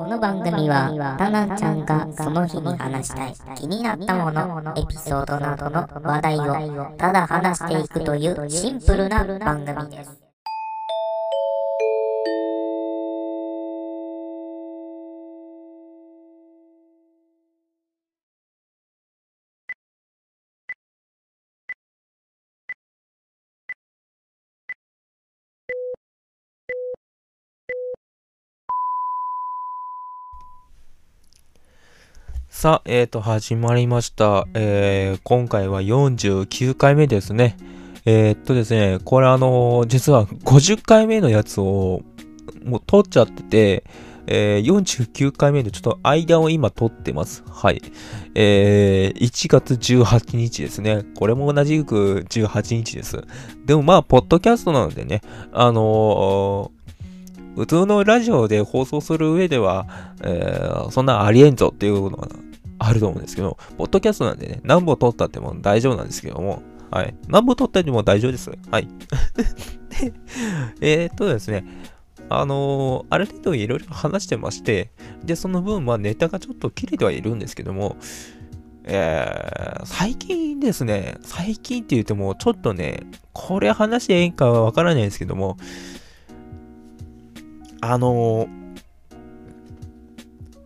この番組は、タナちゃんがその日に話したい気になったもの、エピソードなどの話題をただ話していくというシンプルな番組です。さあ、えーと、始まりました。えー、今回は49回目ですね。えー、っとですね、これあのー実は50回目のやつをもう撮っちゃってて、えー、49回目でちょっと間を今撮ってます。はい。えー、1月18日ですね。これも同じく18日です。でもまあ、ポッドキャストなのでね、あの普通のラジオで放送する上では、えーそんなありえんぞっていうのはあると思うんですけど、ポッドキャストなんでね、何本撮ったっても大丈夫なんですけども、はい。何本撮ったっても大丈夫です。はい。えっとですね、あのーある程度いろいろ話してまして、で、その分、まあネタがちょっと切れてはいるんですけども、えー最近ですね、最近って言っても、ちょっとね、これ話していいかはわからないんですけども、あのー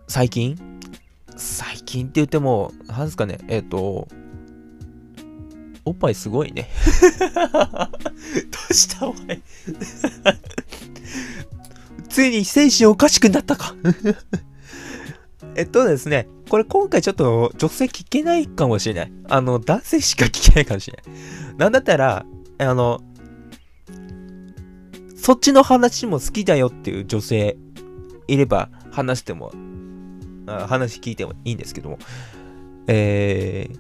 最近最近って言っても、なんですかね、えっ、と、おっぱいすごいね。どうしたお前。ついに精神おかしくなったか。えっとですね、これ今回ちょっと女性聞けないかもしれない。あの、男性しか聞けないかもしれない。なんだったら、あの、そっちの話も好きだよっていう女性いれば話しても、あ話聞いてもいいんですけども、えー、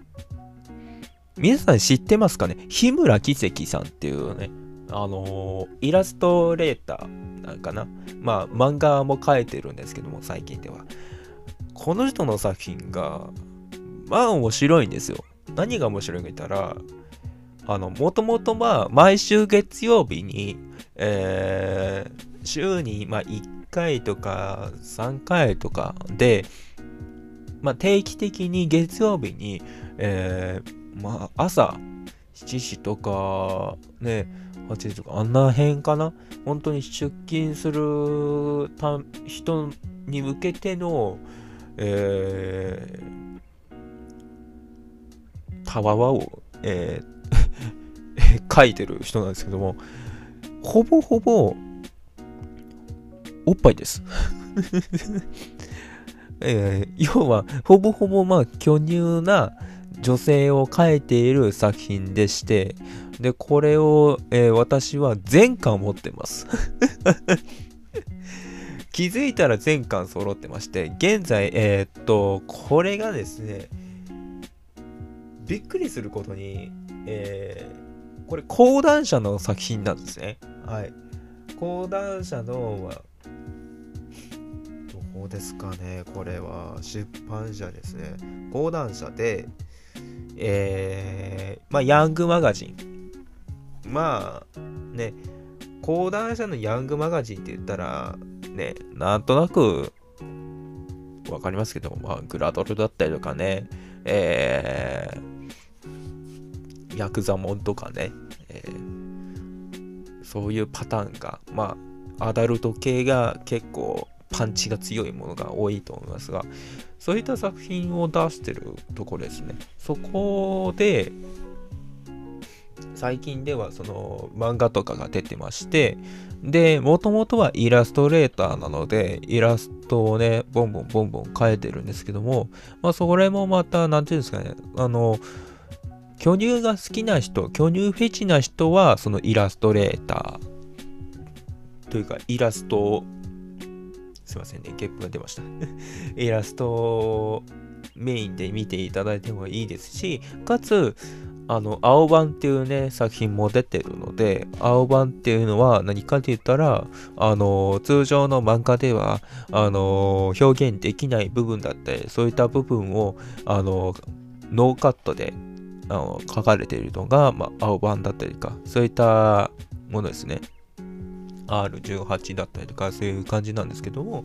皆さん知ってますかね？日村奇跡さんっていうね、あのーイラストレーターなんかな？まあ、漫画も描いてるんですけども、最近では。この人の作品が、まあ面白いんですよ。何が面白いか言ったら、あの、もともとまあ、毎週月曜日に、えー週にまあ1回とか3回とかで、まあ、定期的に月曜日に、えーまあ、朝7時とかね8時とかあんな辺かな？本当に出勤するた人に向けての、えー、たわわを、えー 書いてる人なんですけどもほぼほぼおっぱいです。えー要は、ほぼほぼまあ巨乳な女性を描いている作品でして、で、これを、えー私は全巻持ってます。気づいたら全巻揃ってまして、現在、えーっと、これがですね、びっくりすることに、えーこれ講談社の作品なんですね。はい。講談社の、こですかねこれは出版社ですね。講談社で、えー、まあ、ヤングマガジン。まあ、ね、講談社のヤングマガジンって言ったら、ね、なんとなく、わかりますけど、まあ、グラドルだったりとかね、えー、ヤクザモンとかね、えーそういうパターンが、まあ、アダルト系が結構パンチが強いものが多いと思いますが、そういった作品を出してるところですね。そこで、最近ではその漫画とかが出てまして、で、もともとはイラストレーターなので、イラストをね、ボンボンボンボン描いてるんですけども、まあ、それもまた、なんていうんですかね、あの、巨乳が好きな人、巨乳フェチな人は、そのイラストレーターというか、イラストを、すいませんね、ゲップが出ました。イラストをメインで見ていただいてもいいですし、かつ、あの、青版っていうね、作品も出てるので、青版っていうのは何かって言ったら、あの、通常の漫画では、あの、表現できない部分だったり、そういった部分を、あの、ノーカットであの書かれているのが、まあ、青版だったりとか、そういったものですね。R18 だったりとか、そういう感じなんですけども、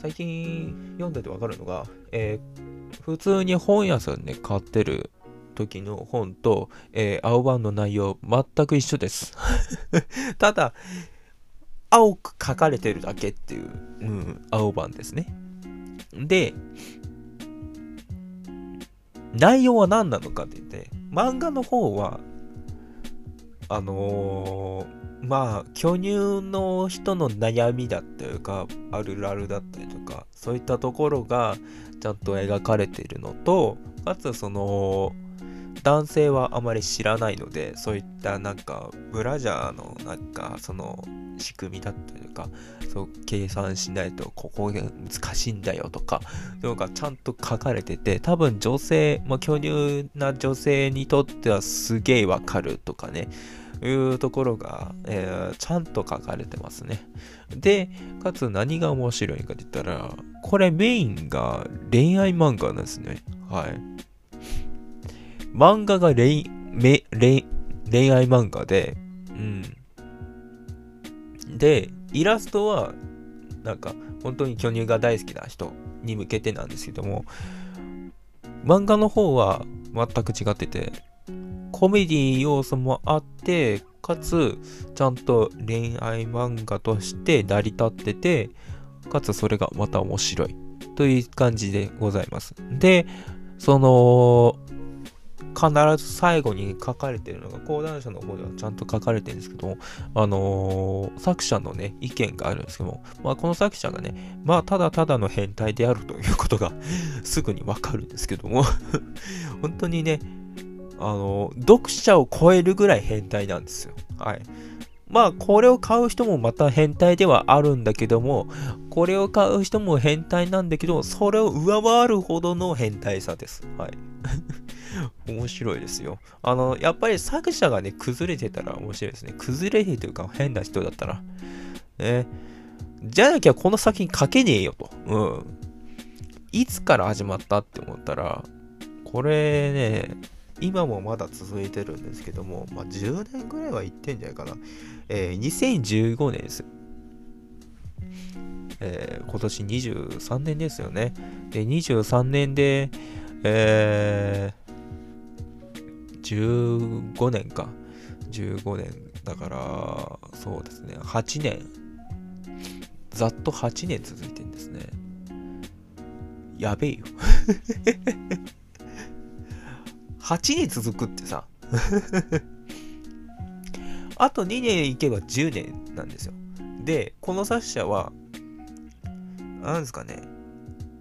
最近読んでてわかるのが、えー、普通に本屋さんで買ってる時の本と、えー、青版の内容全く一緒です。ただ、青く書かれてるだけっていう、うん、青版ですね。で、内容は何なのかって言って、漫画の方は、あのー、まあ、巨乳の人の悩みだったりとか、あるあるだったりとか、そういったところがちゃんと描かれているのと、かつその、男性はあまり知らないので、そういったなんか、ブラジャーのなんか、その、仕組みだったりとか、そう計算しないとここが難しいんだよとか、そういうのがちゃんと書かれてて、多分女性、まあ、巨乳な女性にとってはすげえわかるとかね、いうところが、えー、ちゃんと書かれてますね。で、かつ何が面白いかって言ったら、これメインが恋愛漫画なんですね。はい。漫画が恋、恋、恋愛漫画で、うん。で、イラストは、なんか、本当に巨乳が大好きな人に向けてなんですけども、漫画の方は全く違ってて、コメディ要素もあって、かつ、ちゃんと恋愛漫画として成り立ってて、かつそれがまた面白いという感じでございます。で、その、必ず最後に書かれてるのが、講談社の方ではちゃんと書かれてるんですけども、あのー、作者のね、意見があるんですけども、まあ、この作者がね、まあ、ただただの変態であるということが すぐにわかるんですけども 本当にね、あのー、読者を超えるぐらい変態なんですよ。はい。まあ、これを買う人もまた変態ではあるんだけども、これを買う人も変態なんだけど、それを上回るほどの変態さです。はい。面白いですよ。あの、やっぱり作者がね、崩れてたら面白いですね。崩れてるというか、変な人だったら。ね。じゃなきゃこの作品書けねえよと。うん。いつから始まったって思ったら、これね、今もまだ続いてるんですけども、まあ、10年ぐらいはいってんじゃないかな。えー、2015年です。えー、今年23年ですよね。で、23年で、えー、15年か。15年。だから、そうですね。8年。ざっと8年続いてんですね。やべえよ。8年続くってさ あと2年いけば10年なんですよ。で、この作者は、なんですかね、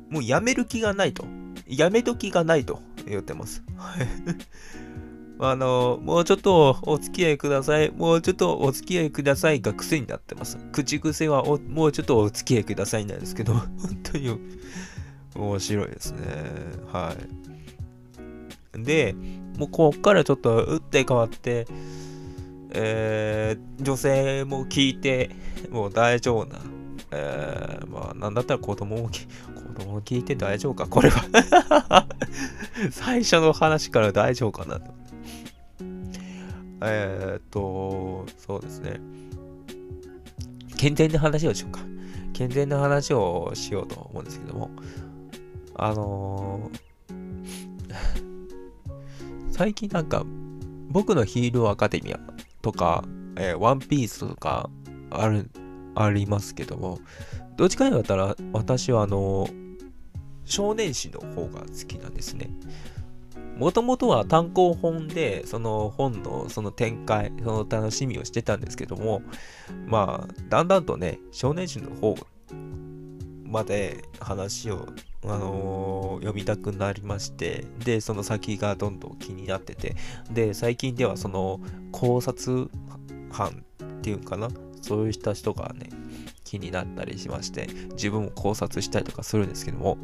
もうやめる気がないと。やめときがないと言ってます。あの、もうちょっとお付き合いください。もうちょっとお付き合いくださいが癖になってます。口癖はもうちょっとお付き合いくださいなんですけど、本当に面白いですね。はい。で、もうこっからちょっと打って変わって、えー、女性も聞いて、もう大丈夫な。えー、まあ、なんだったら子供も、子供も聞いて大丈夫かこれは 最初の話から大丈夫かなとえー、っと、そうですね。健全な話をしようか。健全な話をしようと思うんですけども、あのー 最近なんか、僕のヒーローアカデミアとか、えー、ワンピースとかある、ありますけども、どっちかに言ったら、私はあの、少年誌の方が好きなんですね。もともとは単行本で、その本のその展開、その楽しみをしてたんですけども、まあ、だんだんとね、少年誌の方まで話をあのー、読みたくなりまして、で、その先がどんどん気になってて、で、最近ではその考察班っていうかな、そういった人がね、気になったりしまして、自分も考察したりとかするんですけども、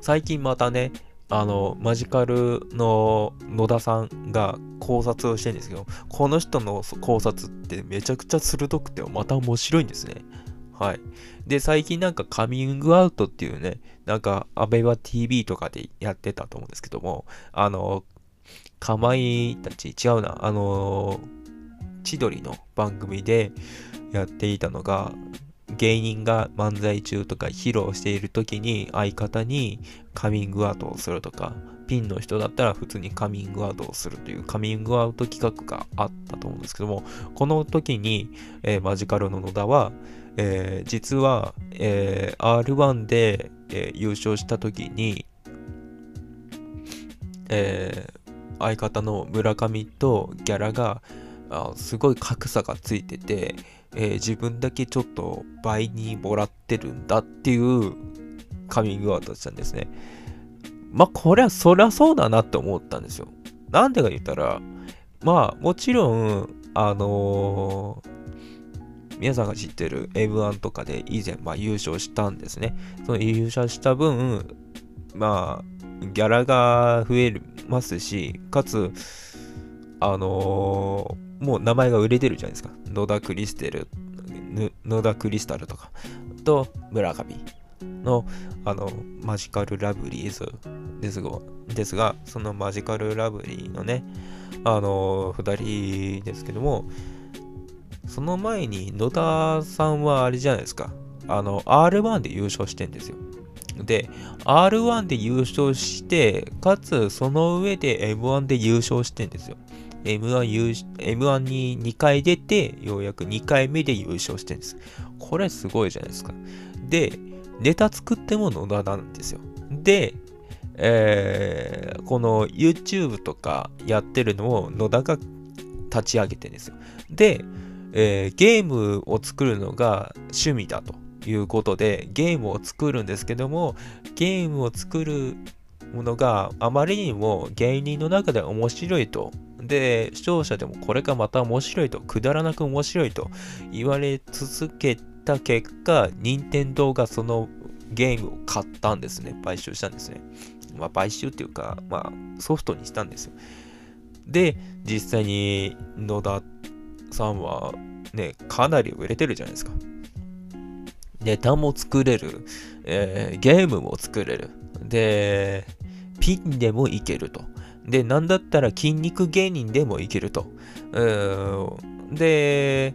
最近またね、あの、マジカルの野田さんが考察をしてるんですけど、この人の考察ってめちゃくちゃ鋭くてまた面白いんですね。はい。で、最近なんかカミングアウトっていうね、なんかアベバ TV とかでやってたと思うんですけども、あの、かまいたち、違うな、あの、千鳥の番組でやっていたのが、芸人が漫才中とか披露している時に相方にカミングアウトをするとか、ピンの人だったら普通にカミングアウトをするというカミングアウト企画があったと思うんですけども、この時に、えー、マジカルの野田は、えー、実は、えー、R1 で、え優勝した時に、え相方の村上とギャラがあすごい格差がついてて、えー、自分だけちょっと倍にもらってるんだっていうカミングアウトしたんですね。まあ、これはそりゃそうだなって思ったんですよ。なんでか言ったら、まあ、もちろん、あのー、皆さんが知ってる M1 とかで以前、まあ、優勝したんですね。その優勝した分、まあ、ギャラが増えますし、かつ、あのー、もう名前が売れてるじゃないですか。野田クリステル、野田クリスタルとか、と村上の、あの、マジカルラブリーズですが、ですがそのマジカルラブリーのね、あのー、二人ですけども、その前に野田さんはあれじゃないですか。あの、R1 で優勝してんですよ。で、R1 で優勝して、かつその上で M1 で優勝してんですよ。M1, 優 M1 に2回出て、ようやく2回目で優勝してるんです。これすごいじゃないですか。で、ネタ作っても野田なんですよ。で、えー、この YouTube とかやってるのを野田が立ち上げてるんですよ。で、えー、ゲームを作るのが趣味だということでゲームを作るんですけどもゲームを作るものがあまりにも芸人の中で面白いとで視聴者でもこれがまた面白いとくだらなく面白いと言われ続けた結果任天堂がそのゲームを買ったんですね買収したんですねまあ買収っていうかまあソフトにしたんですよで実際に野田さんはねかなり売れてるじゃないですかネタも作れる、えー、ゲームも作れる。で、ピンでもいけると。で、なんだったら筋肉芸人でもいけると。で、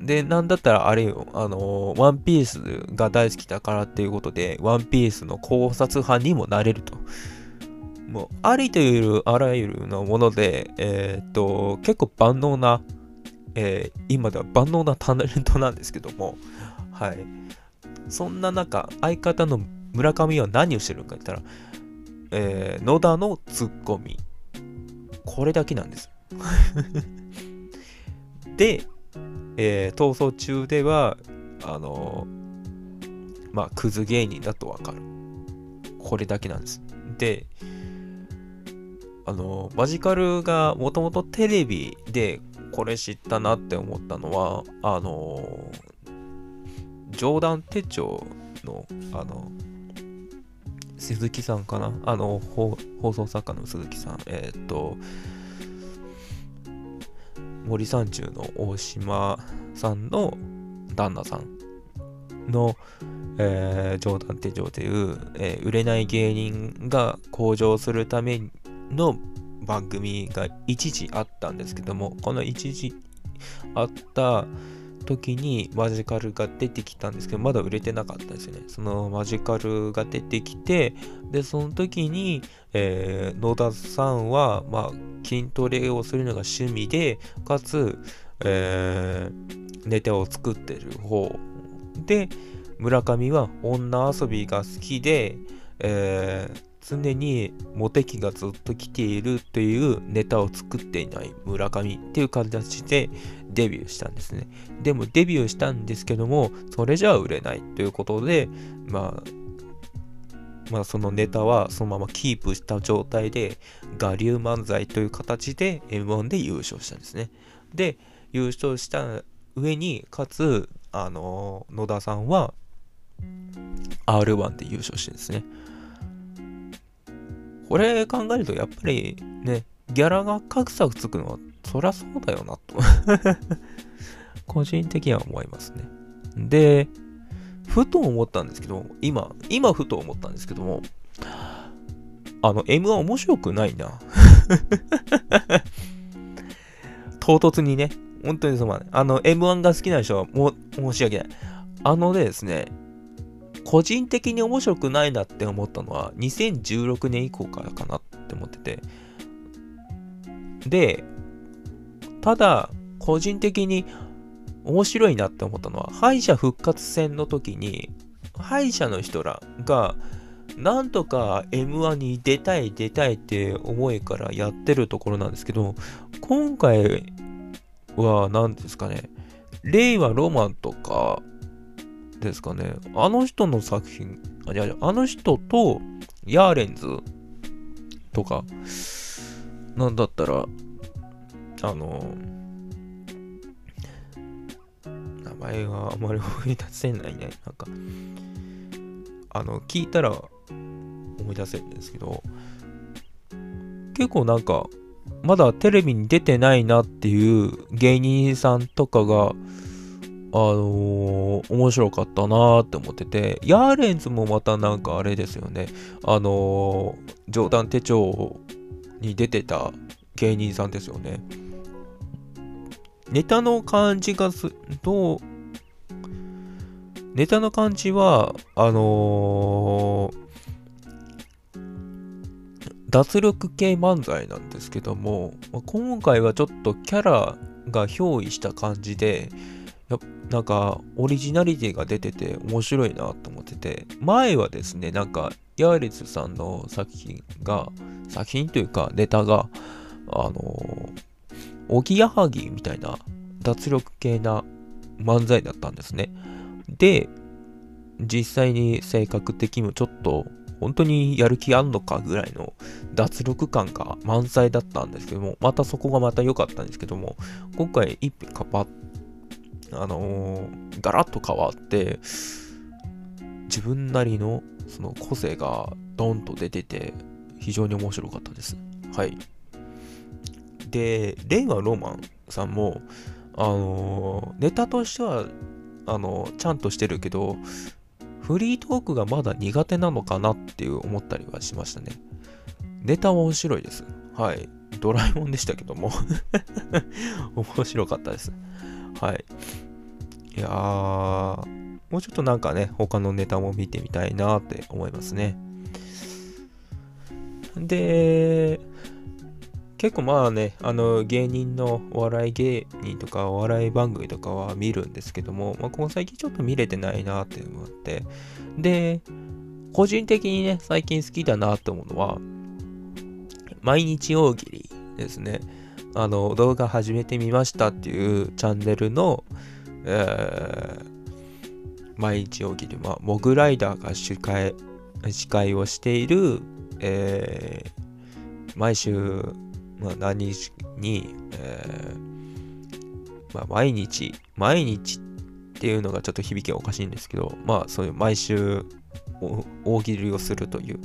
で、なんだったらあれよ、あのワンピースが大好きだからっていうことで、ワンピースの考察派にもなれると。もう、ありというあらゆるのもので、えー、っと、結構万能な、えー、今では万能なタレントなんですけども、はい。そんな中、相方の村上は何をしてるかって言ったら、えー、野田のツッコミ。これだけなんです。で、えー、逃走中では、あのー、まあ、クズ芸人だとわかる。これだけなんです。で、あのー、マジカルがもともとテレビでこれ知ったなって思ったのは、あの冗談手帳の、あの、鈴木さんかな？あの、放送作家の鈴木さん。えー、っと、森三中の大島さんの旦那さんの、えー、冗談手帳という、えー、売れない芸人が向上するための番組が一時あったんですけども、この一時あった時にマジカルが出てきたんですけど、まだ売れてなかったですよね。そのマジカルが出てきて、で、その時に、えー、野田さんは、まあ、筋トレをするのが趣味で、かつ、えー、ネタを作ってる方。で、村上は女遊びが好きで、えー、常にモテ期がずっと来ているというネタを作っていない村上っていう形でデビューしたんですね。でもデビューしたんですけども、それじゃあ売れないということで、まあ、まあそのネタはそのままキープした状態で、我流漫才という形で M1 で優勝したんですね。で、優勝した上に、かつ、あの、野田さんは R1 で優勝してるんですね。これ考えるとやっぱりね、ギャラが格差がつくのはそりゃそうだよなと 個人的には思いますね。で、ふと思ったんですけど、今、今ふと思ったんですけども、あの、M は面白くないな。唐突にね、本当にすまない。あの、M1 が好きな人はも申し訳ない。あのですね、個人的に面白くないなって思ったのは2016年以降からかなって思ってて。で、ただ、個人的に面白いなって思ったのは、敗者復活戦の時に、敗者の人らが、なんとか M1 に出たい出たいって思いからやってるところなんですけど、今回は何ですかね、令和ロマンとかですかね、あの人の作品、あいやあの人とヤーレンズとか、なんだったら、あの、名前があまり思い出せないね。なんか、あの、聞いたら思い出せるんですけど、結構なんか、まだテレビに出てないなっていう芸人さんとかが、あのー、面白かったなーって思ってて、ヤーレンズもまたなんかあれですよね、あのー、冗談手帳に出てた芸人さんですよね。ネタの感じがす、どう、ネタの感じは、あのー、脱力系漫才なんですけども、今回はちょっとキャラが憑依した感じでやっ、なんかオリジナリティが出てて面白いなと思ってて、前はですね、なんかヤーレツさんの作品が、作品というかネタが、あの、おぎやはぎみたいな脱力系な漫才だったんですね。で、実際に性格的にもちょっと本当にやる気あんのかぐらいの脱力感が満載だったんですけども、またそこがまた良かったんですけども、今回一品かばあのー、ガラッと変わって、自分なりのその個性がドンと出てて、非常に面白かったです。はい。で、レイガロマンさんも、あのー、ネタとしては、あのー、ちゃんとしてるけど、フリートークがまだ苦手なのかなっていう思ったりはしましたね。ネタは面白いです。はい。ドラえもんでしたけども 面白かったです。はい。いやー、もうちょっとなんかね、他のネタも見てみたいなって思いますね。で、結構まあね、あの芸人のお笑い芸人とかお笑い番組とかは見るんですけども、まあ、この最近ちょっと見れてないなって思って、で、個人的にね、最近好きだなって思うのは、毎日大喜利ですね。あの、動画始めてみましたっていうチャンネルの、え、毎日大喜利、まあ、モグライダーが司会司会をしている、えー、毎週まあ、何日に、えー、まあ、毎日、毎日っていうのがちょっと響きがおかしいんですけど、まあ、そういう毎週大喜利をするという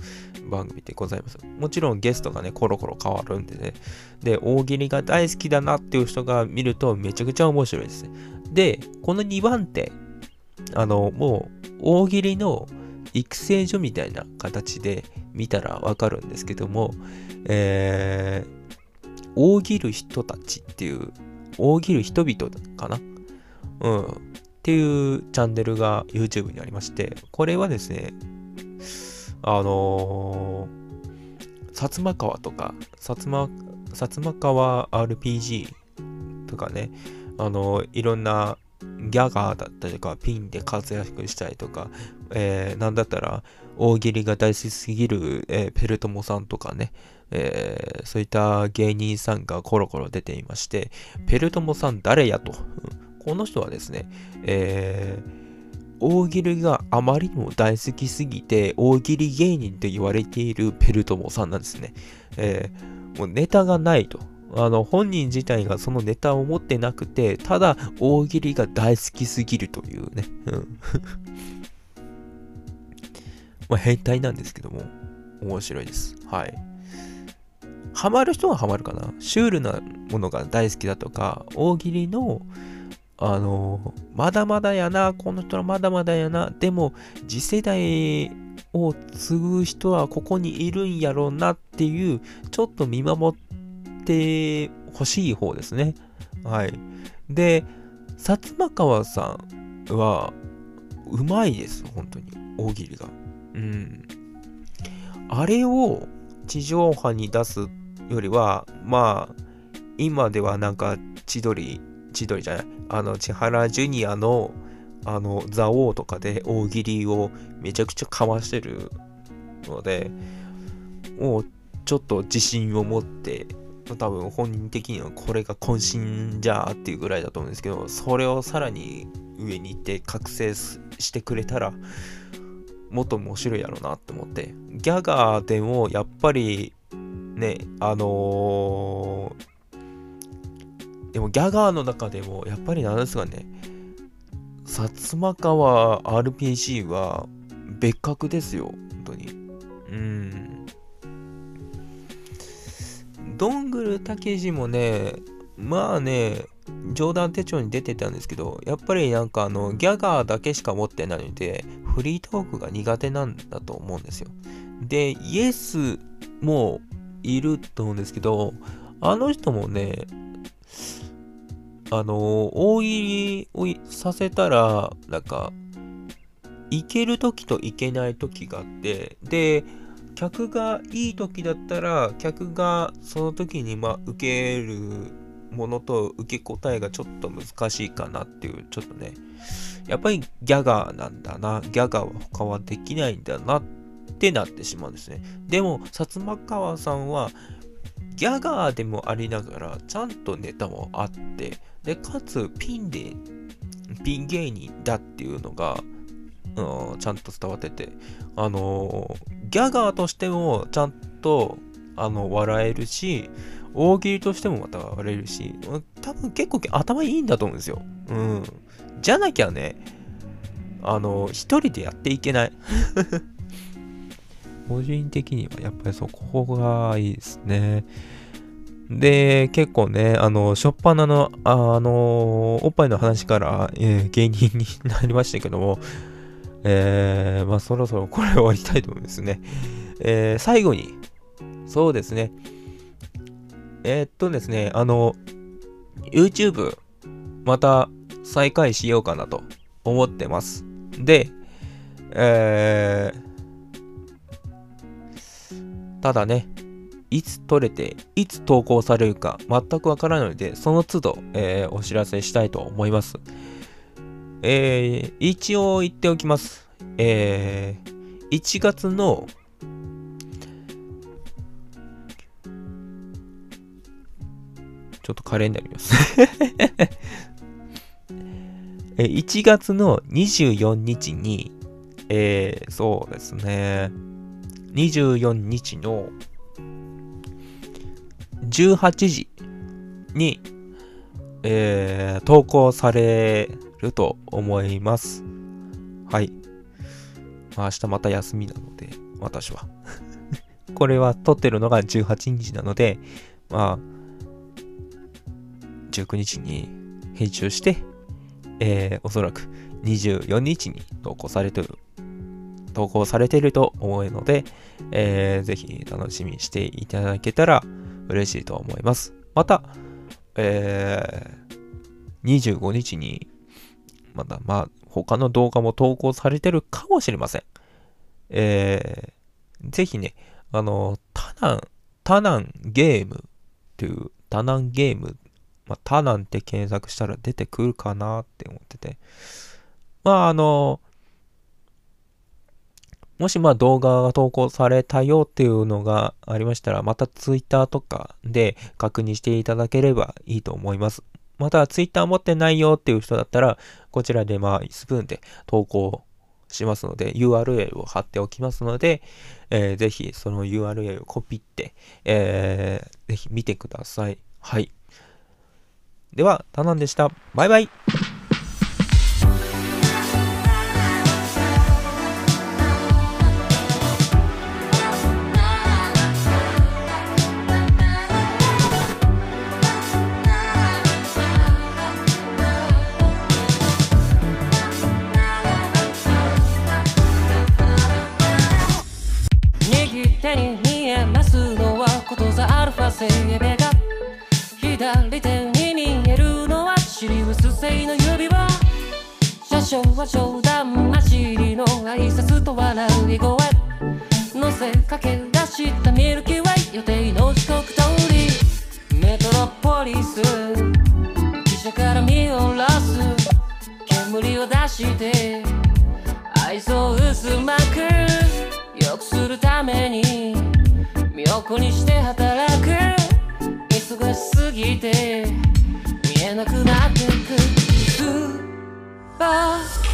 番組でございます。もちろんゲストがね、コロコロ変わるんでね。で、大喜利が大好きだなっていう人が見るとめちゃくちゃ面白いですね。で、この2番手、あの、もう大喜利の育成所みたいな形で見たらわかるんですけども、えー、大喜る人たちっていう、大喜る人々かな？うん。っていうチャンネルが YouTube にありまして、これはですね、あのー、薩摩川とか、薩摩、薩摩川 RPG とかね、あの、いろんなギャガーだったりとか、ピンで活躍したりとか、えー、なんだったら、大喜利が大好きすぎる、えー、ペルトモさんとかね、えー、そういった芸人さんがコロコロ出ていまして、ペルトモさん誰やと。この人はですね、えー、大喜利があまりにも大好きすぎて、大喜利芸人と言われているペルトモさんなんですね。えー、もうネタがないと。あの、本人自体がそのネタを持ってなくて、ただ大喜利が大好きすぎるというね。まあ変態なんですけども、面白いです。はい。ハマる人はハマるかな。シュールなものが大好きだとか、大喜利の、あの、まだまだやな、この人はまだまだやな、でも、次世代を継ぐ人はここにいるんやろうなっていう、ちょっと見守っててほしい方ですね。はい。で、薩摩川さんは、うまいです、本当に。大喜利が。うん。あれを地上波に出すよりは、まあ、今ではなんか千鳥、千鳥じゃない、あの、千原ジュニアの、あの、ザオとかで大喜利をめちゃくちゃかわしてるので、もうちょっと自信を持って、多分本人的にはこれが渾身じゃーっていうぐらいだと思うんですけど、それをさらに上に行って覚醒してくれたら、もっと面白いやろうなって思って。ギャガーでもやっぱりね、あのーでもギャガーの中でもやっぱりなんですかね、薩摩川 RPG は別格ですよ、本当に。うん。どんぐるたけしもね、まあね、冗談手帳に出てたんですけど、やっぱりなんかあの、ギャガーだけしか持ってないので、フリートークが苦手なんだと思うんですよ。で、イエスもいると思うんですけど、あの人もね、あの、大喜利をさせたら、なんか、いける時といけない時があって、で、客がいい時だったら、客がその時にまあ受けるものと受け答えがちょっと難しいかなっていう、ちょっとね、やっぱりギャガーなんだな、ギャガーは他はできないんだなってなってしまうんですね。でも、薩摩川さんは、ギャガーでもありながら、ちゃんとネタもあって、で、かつピンで、ピン芸人だっていうのが、うん、ちゃんと伝わってて、あのーギャガーとしてもちゃんと、あの、笑えるし、大喜利としてもまた笑えるし、多分結構頭いいんだと思うんですよ。うん。じゃなきゃね、あの、一人でやっていけない。個人的にはやっぱりそこがいいですね。で、結構ね、あの、しょっぱなの、あの、おっぱいの話から、えー芸人になりましたけども、えー、まあそろそろこれ終わりたいと思いますね。えー、最後に、そうですね。えーっとですね、あの、YouTube、また再開しようかなと思ってます。で、えー、ただね、いつ撮れて、いつ投稿されるか全くわからないので、その都度、えーお知らせしたいと思います。えー、一応言っておきます。えー、1月の、ちょっとカレンダー見ます。えー1月の24日に、えー、そうですね、24日の18時に、えー投稿されると思います。はい。まあ、明日また休みなので、私は。これは撮ってるのが18日なので、まあ、19日に編集して、えーおそらく24日に投稿されてる、投稿されてると思うので、えーぜひ楽しみにしていただけたら嬉しいと思います。また、えー25日に、まだ、まあ、他の動画も投稿されてるかもしれません。えーぜひね、あの、タナン、タナンゲームっていう、タナンゲーム、まあ、タナンって検索したら出てくるかなって思ってて。まあ、あの、もしま動画が投稿されたよっていうのがありましたら、また Twitter とかで確認していただければいいと思います。また Twitter 持ってないよっていう人だったら、こちらでまあスプーンで投稿しますので、URL を貼っておきますので、えーぜひその URL をコピって、えーぜひ見てください。はい。では、タナンでした。バイバイ身を粉にして働く。忙しすぎて見えなくなってく。スーパー